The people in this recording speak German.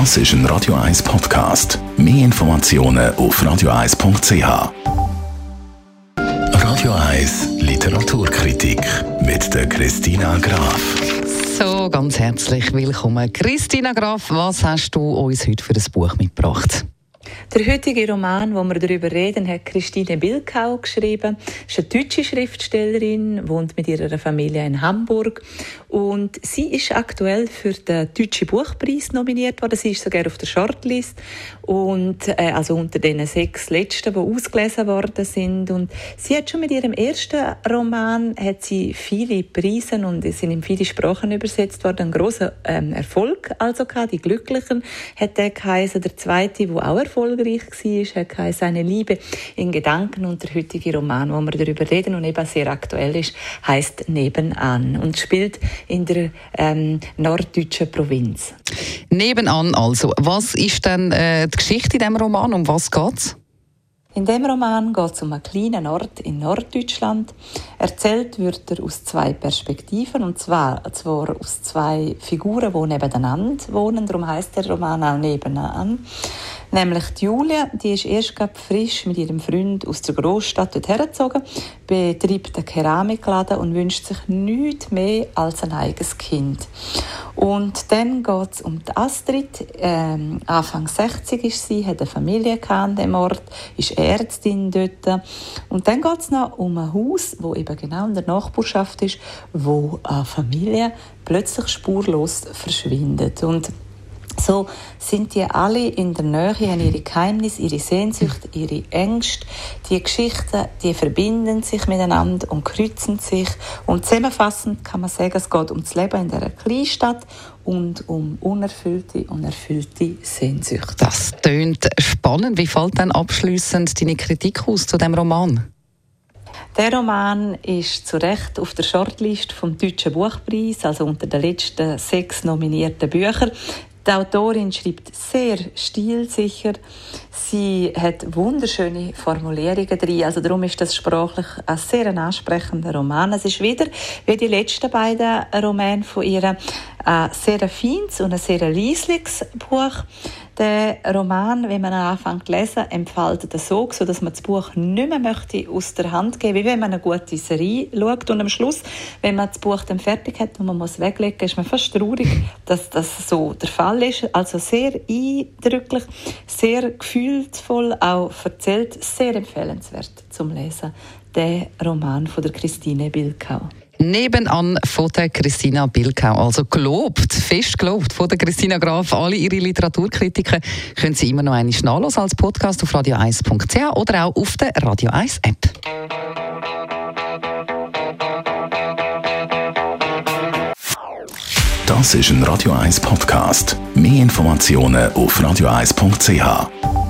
Das ist ein Radio 1 Podcast. Mehr Informationen auf radio1.ch. Radio 1 Literaturkritik mit der Christina Graf. So, ganz herzlich willkommen. Christina Graf, was hast du uns heute für ein Buch mitgebracht? Der heutige Roman, wo wir darüber reden, hat Christine Bilkau geschrieben. Sie ist eine deutsche Schriftstellerin, wohnt mit ihrer Familie in Hamburg und sie ist aktuell für den Deutschen Buchpreis nominiert worden. Sie ist sogar auf der Shortlist und äh, also unter den sechs letzten, die ausgelesen worden sind. Und sie hat schon mit ihrem ersten Roman hat sie viele Preise und es sind in viele Sprachen übersetzt worden. Ein großer ähm, Erfolg also gehabt. Die Glücklichen hat der geheißen. Der zweite, wo auch erfolgreich war, hat geheißen «Seine Liebe in Gedanken» und der heutige Roman, wo wir darüber reden und eben sehr aktuell ist, heißt «Nebenan» und spielt in der ähm, norddeutschen Provinz. Nebenan also. Was ist denn äh, die Geschichte in diesem Roman? Um was geht es? In dem Roman geht es um einen kleinen Ort in Norddeutschland. Erzählt wird er aus zwei Perspektiven, und zwar, zwar aus zwei Figuren, die nebeneinander wohnen. Darum heißt der Roman auch «Nebenan». Nämlich die Julia, die ist erst frisch mit ihrem Freund aus der Großstadt dort hergezogen, betreibt einen Keramikladen und wünscht sich nichts mehr als ein eigenes Kind. Und dann geht es um die Astrid. Ähm, Anfang 60 ist sie, hat eine Familie an dem Ort, ist Ärztin dort. Und dann geht es noch um ein Haus, wo eben genau in der Nachbarschaft ist, wo eine Familie plötzlich spurlos verschwindet. Und so sind die alle in der Nähe, haben ihre Geheimnisse, ihre Sehnsucht, ihre Ängste. Die Geschichten, die verbinden sich miteinander und kreuzen sich. Und zusammenfassend kann man sagen, es geht um das Leben in dieser Kleinstadt und um unerfüllte und erfüllte Sehnsucht. Das tönt spannend. Wie fällt dann abschließend deine Kritik aus zu dem Roman? Der Roman ist zu Recht auf der Shortlist vom Deutschen Buchpreis, also unter den letzten sechs nominierten Büchern. Die Autorin schreibt sehr stilsicher. Sie hat wunderschöne Formulierungen drin. Also darum ist das sprachlich ein sehr ansprechender Roman. Es ist wieder, wie die letzten beiden Romane von ihr, ein sehr feines und ein sehr leisliches Buch. Der Roman, wenn man anfängt zu lesen, empfällt er so, dass man das Buch nicht mehr möchte aus der Hand geben wie wenn man eine gute Serie schaut. Und am Schluss, wenn man das Buch dann fertig hat und man muss weglegen, ist man fast traurig, dass das so der Fall ist. Also sehr eindrücklich, sehr gefühlsvoll, auch erzählt, sehr empfehlenswert zum Lesen. Der Roman von der Christine Bilkau. Nebenan von der Christina Bilkau. Also gelobt, fest gelobt von der Christina Graf. Alle ihre Literaturkritiken können Sie immer noch einmal nachlesen als Podcast auf radio1.ch oder auch auf der Radio 1 App. Das ist ein Radio 1 Podcast. Mehr Informationen auf radio1.ch.